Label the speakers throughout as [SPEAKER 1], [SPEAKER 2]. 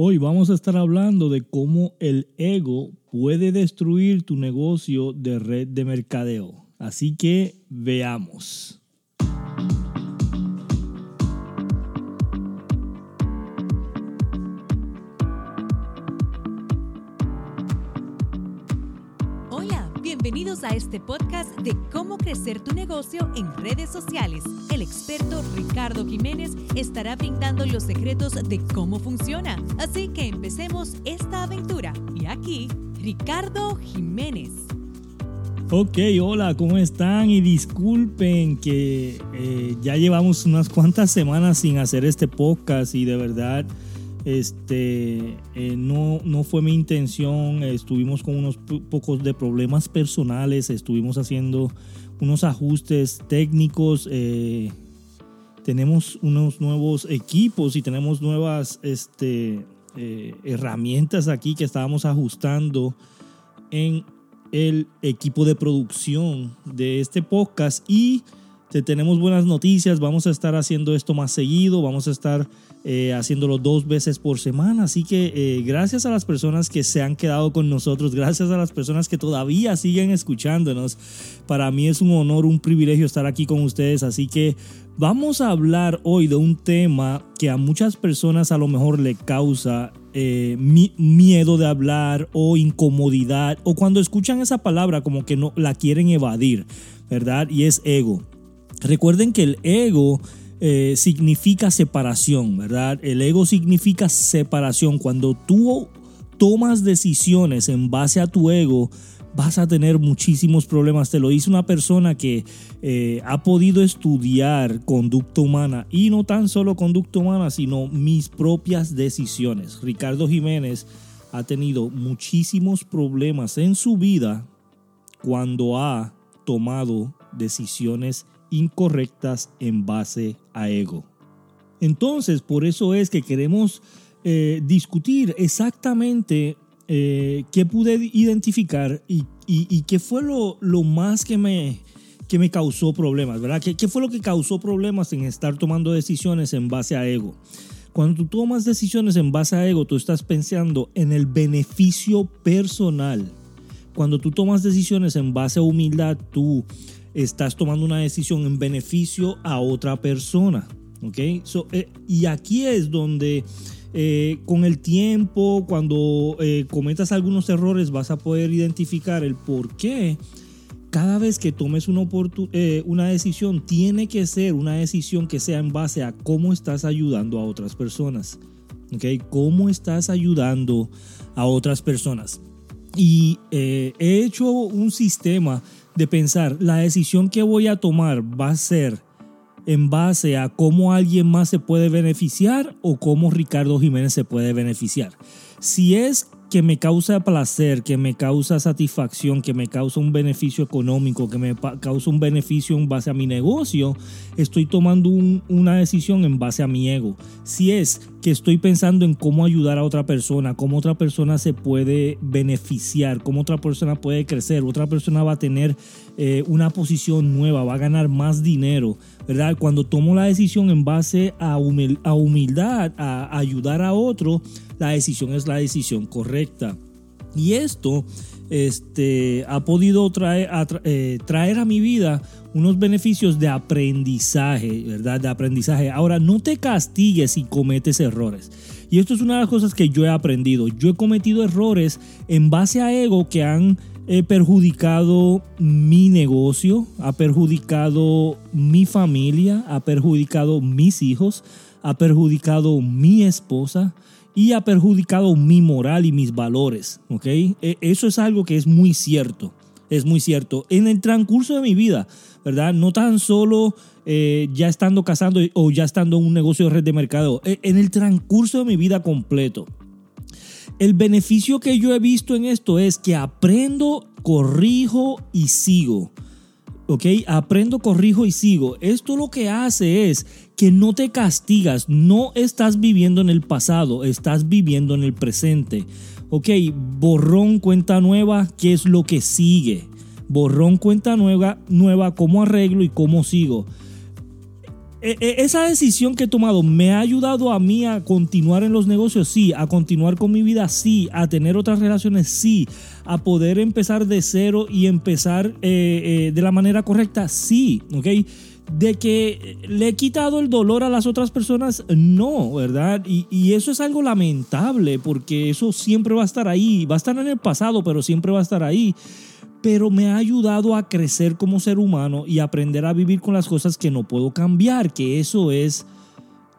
[SPEAKER 1] Hoy vamos a estar hablando de cómo el ego puede destruir tu negocio de red de mercadeo. Así que veamos.
[SPEAKER 2] A este podcast de cómo crecer tu negocio en redes sociales. El experto Ricardo Jiménez estará brindando los secretos de cómo funciona. Así que empecemos esta aventura. Y aquí, Ricardo Jiménez.
[SPEAKER 1] Ok, hola, ¿cómo están? Y disculpen que eh, ya llevamos unas cuantas semanas sin hacer este podcast y de verdad este, eh, no, no fue mi intención, estuvimos con unos pocos de problemas personales, estuvimos haciendo unos ajustes técnicos, eh, tenemos unos nuevos equipos y tenemos nuevas este, eh, herramientas aquí que estábamos ajustando en el equipo de producción de este podcast y te tenemos buenas noticias, vamos a estar haciendo esto más seguido, vamos a estar eh, haciéndolo dos veces por semana. Así que eh, gracias a las personas que se han quedado con nosotros, gracias a las personas que todavía siguen escuchándonos. Para mí es un honor, un privilegio estar aquí con ustedes. Así que vamos a hablar hoy de un tema que a muchas personas a lo mejor le causa eh, miedo de hablar o incomodidad o cuando escuchan esa palabra como que no la quieren evadir, ¿verdad? Y es ego. Recuerden que el ego eh, significa separación, ¿verdad? El ego significa separación. Cuando tú tomas decisiones en base a tu ego, vas a tener muchísimos problemas. Te lo dice una persona que eh, ha podido estudiar conducta humana y no tan solo conducta humana, sino mis propias decisiones. Ricardo Jiménez ha tenido muchísimos problemas en su vida cuando ha tomado decisiones incorrectas en base a ego. Entonces, por eso es que queremos eh, discutir exactamente eh, qué pude identificar y, qué fue lo, más que me, que me causó problemas, ¿verdad? ¿Qué, ¿Qué fue lo que causó problemas en estar tomando decisiones en base a ego? Cuando tú tomas decisiones en base a ego, tú estás pensando en el beneficio personal. Cuando tú tomas decisiones en base a humildad, tú estás tomando una decisión en beneficio a otra persona. ¿ok? Eh, y aquí es donde eh, con el tiempo, cuando eh, cometas algunos errores, vas a poder identificar el por qué cada vez que tomes una, una decisión, tiene que ser una decisión que sea en base a cómo estás ayudando a otras personas. ¿ok? ¿Cómo estás ayudando a otras personas? Y he hecho un sistema de pensar, la decisión que voy a tomar va a ser en base a cómo alguien más se puede beneficiar o cómo Ricardo Jiménez se puede beneficiar. Si es que me causa placer, que me causa satisfacción, que me causa un beneficio económico, que me causa un beneficio en base a mi negocio, estoy tomando una decisión en base a mi ego. Si es estoy pensando en cómo ayudar a otra persona, cómo otra persona se puede beneficiar, cómo otra persona puede crecer, otra persona va a tener eh, una posición nueva, va a ganar más dinero, ¿verdad? Cuando tomo la decisión en base a, humildad, a ayudar a otro, la decisión es la decisión correcta. Y esto este, ha podido traer a, eh, traer a mi vida unos beneficios de aprendizaje, ¿verdad? De aprendizaje. Ahora, no te castigues si cometes errores. Y esto es una de las cosas que yo he aprendido. Yo he cometido errores en base a ego que han eh, perjudicado mi negocio, ha perjudicado mi familia, ha perjudicado mis hijos, ha perjudicado mi esposa, y ha perjudicado mi moral y mis valores. ¿ok? E, eso es algo que es muy cierto. Es muy cierto. En el transcurso de mi vida, ¿verdad? No tan solo eh, ya estando casando o ya estando en un negocio de red de mercado. E, en el transcurso de mi vida completo. El beneficio que yo he visto en esto es que aprendo, corrijo y sigo. ¿Ok? Aprendo, corrijo y sigo. Esto lo que hace es que no te castigas, no estás viviendo en el pasado, estás viviendo en el presente. Ok, borrón, cuenta nueva, ¿qué es lo que sigue? Borrón, cuenta nueva, nueva, cómo arreglo y cómo sigo. E, e, esa decisión que he tomado me ha ayudado a mí a continuar en los negocios, sí, a continuar con mi vida, sí, a tener otras relaciones, sí, a poder empezar de cero y empezar eh, eh, de la manera correcta, sí, ¿ok? De que le he quitado el dolor a las otras personas, no, ¿verdad? Y, y eso es algo lamentable porque eso siempre va a estar ahí, va a estar en el pasado, pero siempre va a estar ahí pero me ha ayudado a crecer como ser humano y aprender a vivir con las cosas que no puedo cambiar, que eso es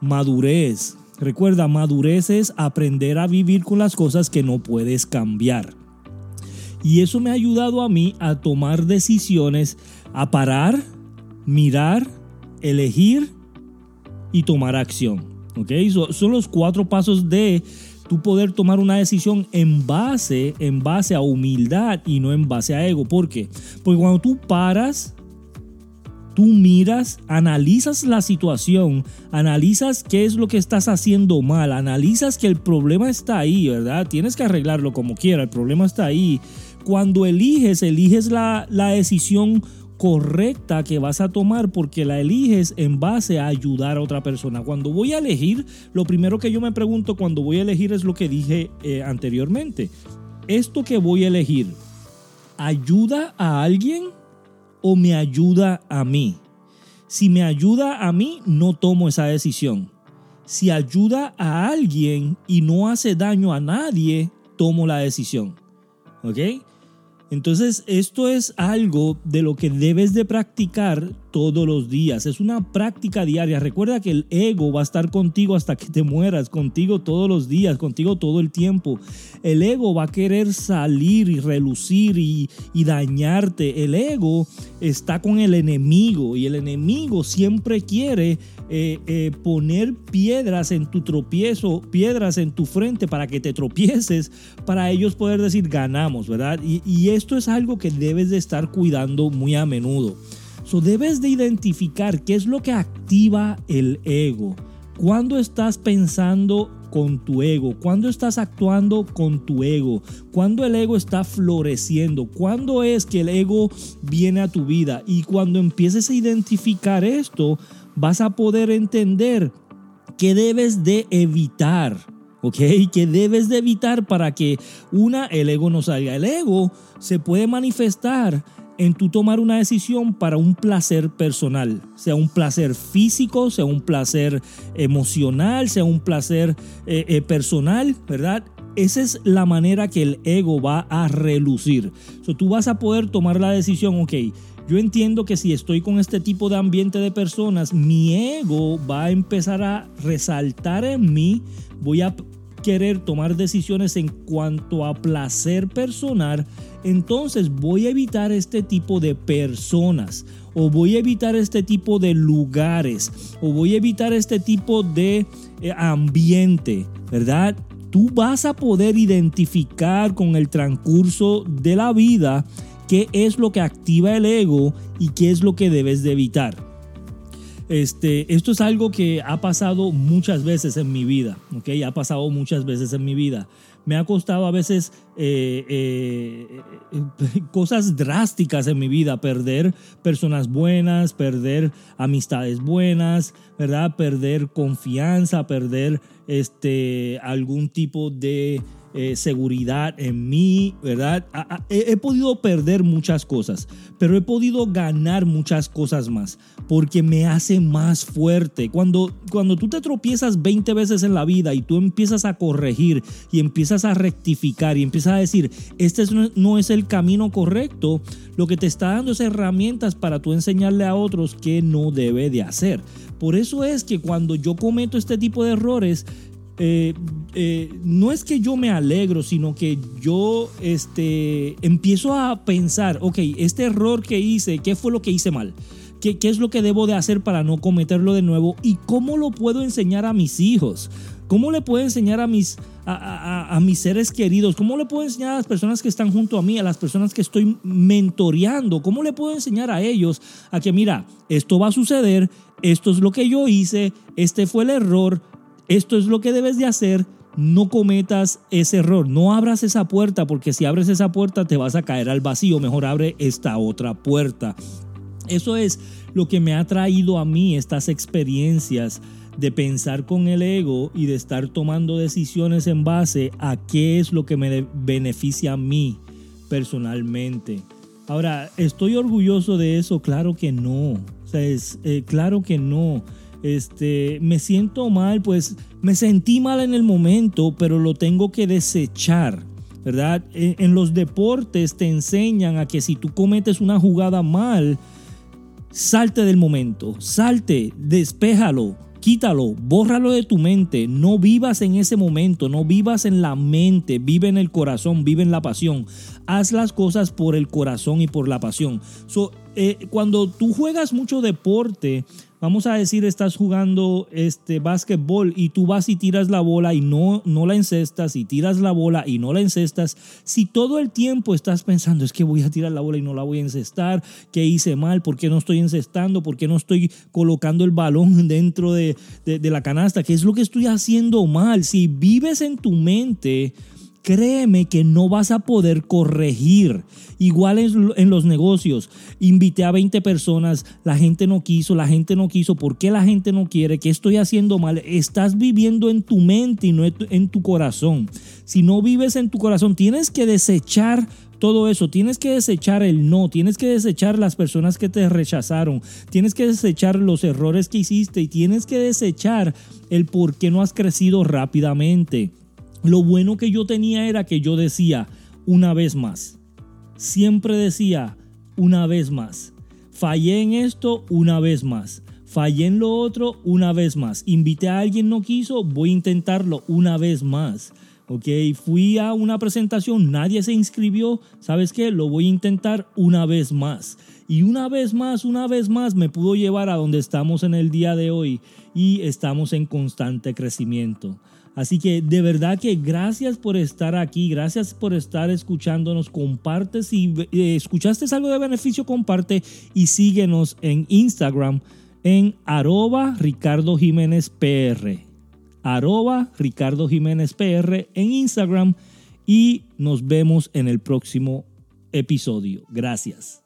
[SPEAKER 1] madurez. Recuerda, madurez es aprender a vivir con las cosas que no puedes cambiar. Y eso me ha ayudado a mí a tomar decisiones, a parar, mirar, elegir y tomar acción. ¿Ok? son los cuatro pasos de tú poder tomar una decisión en base, en base a humildad y no en base a ego. ¿Por qué? Porque cuando tú paras, tú miras, analizas la situación, analizas qué es lo que estás haciendo mal, analizas que el problema está ahí, ¿verdad? Tienes que arreglarlo como quiera, el problema está ahí. Cuando eliges, eliges la, la decisión correcta que vas a tomar porque la eliges en base a ayudar a otra persona. Cuando voy a elegir, lo primero que yo me pregunto cuando voy a elegir es lo que dije eh, anteriormente. ¿Esto que voy a elegir ayuda a alguien o me ayuda a mí? Si me ayuda a mí, no tomo esa decisión. Si ayuda a alguien y no hace daño a nadie, tomo la decisión. ¿Ok? Entonces, esto es algo de lo que debes de practicar todos los días. Es una práctica diaria. Recuerda que el ego va a estar contigo hasta que te mueras, contigo todos los días, contigo todo el tiempo. El ego va a querer salir y relucir y, dañarte. El ego está con el enemigo y el enemigo siempre quiere eh, eh, poner piedras en tu tropiezo, piedras en tu frente para que te tropieces, para ellos poder decir ganamos, ¿verdad? Y, y esto es algo que debes de estar cuidando muy a menudo. So debes de identificar qué es lo que activa el ego. Cuando estás pensando con tu ego, cuando estás actuando con tu ego, cuando el ego está floreciendo, cuando es que el ego viene a tu vida y cuando empieces a identificar esto, vas a poder entender qué debes de evitar. ¿ok? Que debes de evitar para que una, el ego no salga. El ego se puede manifestar en tu tomar una decisión para un placer personal, sea un placer físico, sea un placer emocional, sea un placer eh, eh, personal, ¿verdad? Esa es la manera que el ego va a relucir. So, tú vas a poder tomar la decisión, ok, yo entiendo que si estoy con este tipo de ambiente de personas, mi ego va a empezar a resaltar en mí, voy a querer tomar decisiones en cuanto a placer personal, entonces voy a evitar este tipo de personas o voy a evitar este tipo de lugares o voy a evitar este tipo de eh, ambiente, ¿verdad? Tú vas a poder identificar con el transcurso de la vida qué es lo que activa el ego y qué es lo que debes de evitar. Este, esto es algo que ha pasado muchas veces en mi vida, ¿ok? Ha pasado muchas veces en mi vida. Me ha costado a veces eh, eh, cosas drásticas en mi vida, perder personas buenas, perder amistades buenas, ¿verdad? Perder confianza, perder este, algún tipo de eh, seguridad en mí, ¿verdad? he, podido perder muchas cosas, pero he podido ganar muchas cosas más, porque me hace más fuerte. Cuando, cuando tú te tropiezas 20 veces en la vida y tú empiezas a corregir y empiezas a rectificar y empiezas a decir, este no es el camino correcto, lo que te está dando es herramientas para tú enseñarle a otros qué no debe de hacer. Por eso es que cuando yo cometo este tipo de errores, eh, eh, no es que yo me alegro, sino que yo este, empiezo a pensar, ok, este error que hice, ¿qué fue lo que hice mal? ¿Qué, ¿Qué, es lo que debo de hacer para no cometerlo de nuevo? ¿Y cómo lo puedo enseñar a mis hijos? ¿Cómo le puedo enseñar a mis, a, a, mis seres queridos? ¿Cómo le puedo enseñar a las personas que están junto a mí, a las personas que estoy mentoreando? ¿Cómo le puedo enseñar a ellos a que, mira, esto va a suceder, esto es lo que yo hice, este fue el error, esto es lo que debes de hacer, no cometas ese error, no abras esa puerta porque si abres esa puerta te vas a caer al vacío, mejor abre esta otra puerta. Eso es lo que me ha traído a mí estas experiencias de pensar con el ego y de estar tomando decisiones en base a qué es lo que me beneficia a mí personalmente. Ahora, ¿estoy orgulloso de eso? Claro que no. O sea, es, eh, claro que no. Este, me siento mal, pues me sentí mal en el momento, pero lo tengo que desechar. ¿Verdad? En, los deportes te enseñan a que si tú cometes una jugada mal, salte del momento, salte, despéjalo, quítalo, bórralo de tu mente, no vivas en ese momento, no vivas en la mente, vive en el corazón, vive en la pasión. Haz las cosas por el corazón y por la pasión. Eh, cuando tú juegas mucho deporte, vamos a decir, estás jugando este básquetbol y tú vas y tiras la bola y no, no la encestas y tiras la bola y no la encestas, si todo el tiempo estás pensando es que voy a tirar la bola y no la voy a encestar, ¿qué hice mal? ¿Por qué no estoy encestando? ¿Por qué no estoy colocando el balón dentro de, de la canasta? ¿Qué es lo que estoy haciendo mal? Si vives en tu mente, créeme que no vas a poder corregir. Igual en, los negocios, invité a 20 personas, la gente no quiso, la gente no quiso, ¿por qué la gente no quiere? ¿Qué estoy haciendo mal? Estás viviendo en tu mente y no en tu corazón. Si no vives en tu corazón, tienes que desechar todo eso. Tienes que desechar el no, tienes que desechar las personas que te rechazaron, tienes que desechar los errores que hiciste y tienes que desechar el por qué no has crecido rápidamente. Lo bueno que yo tenía era que yo decía una vez más. Siempre decía una vez más. Fallé en esto una vez más. Fallé en lo otro una vez más. Invité a alguien, no quiso, voy a intentarlo una vez más. Ok, fui a una presentación, nadie se inscribió. ¿Sabes qué? Lo voy a intentar una vez más. Y una vez más, una vez más me pudo llevar a donde estamos en el día de hoy y estamos en constante crecimiento. Así que de verdad que gracias por estar aquí, gracias por estar escuchándonos, comparte si eh, escuchaste algo de beneficio, comparte y síguenos en Instagram en arroba Ricardo Jiménez Ricardo Jiménez PR en Instagram y nos vemos en el próximo episodio. Gracias.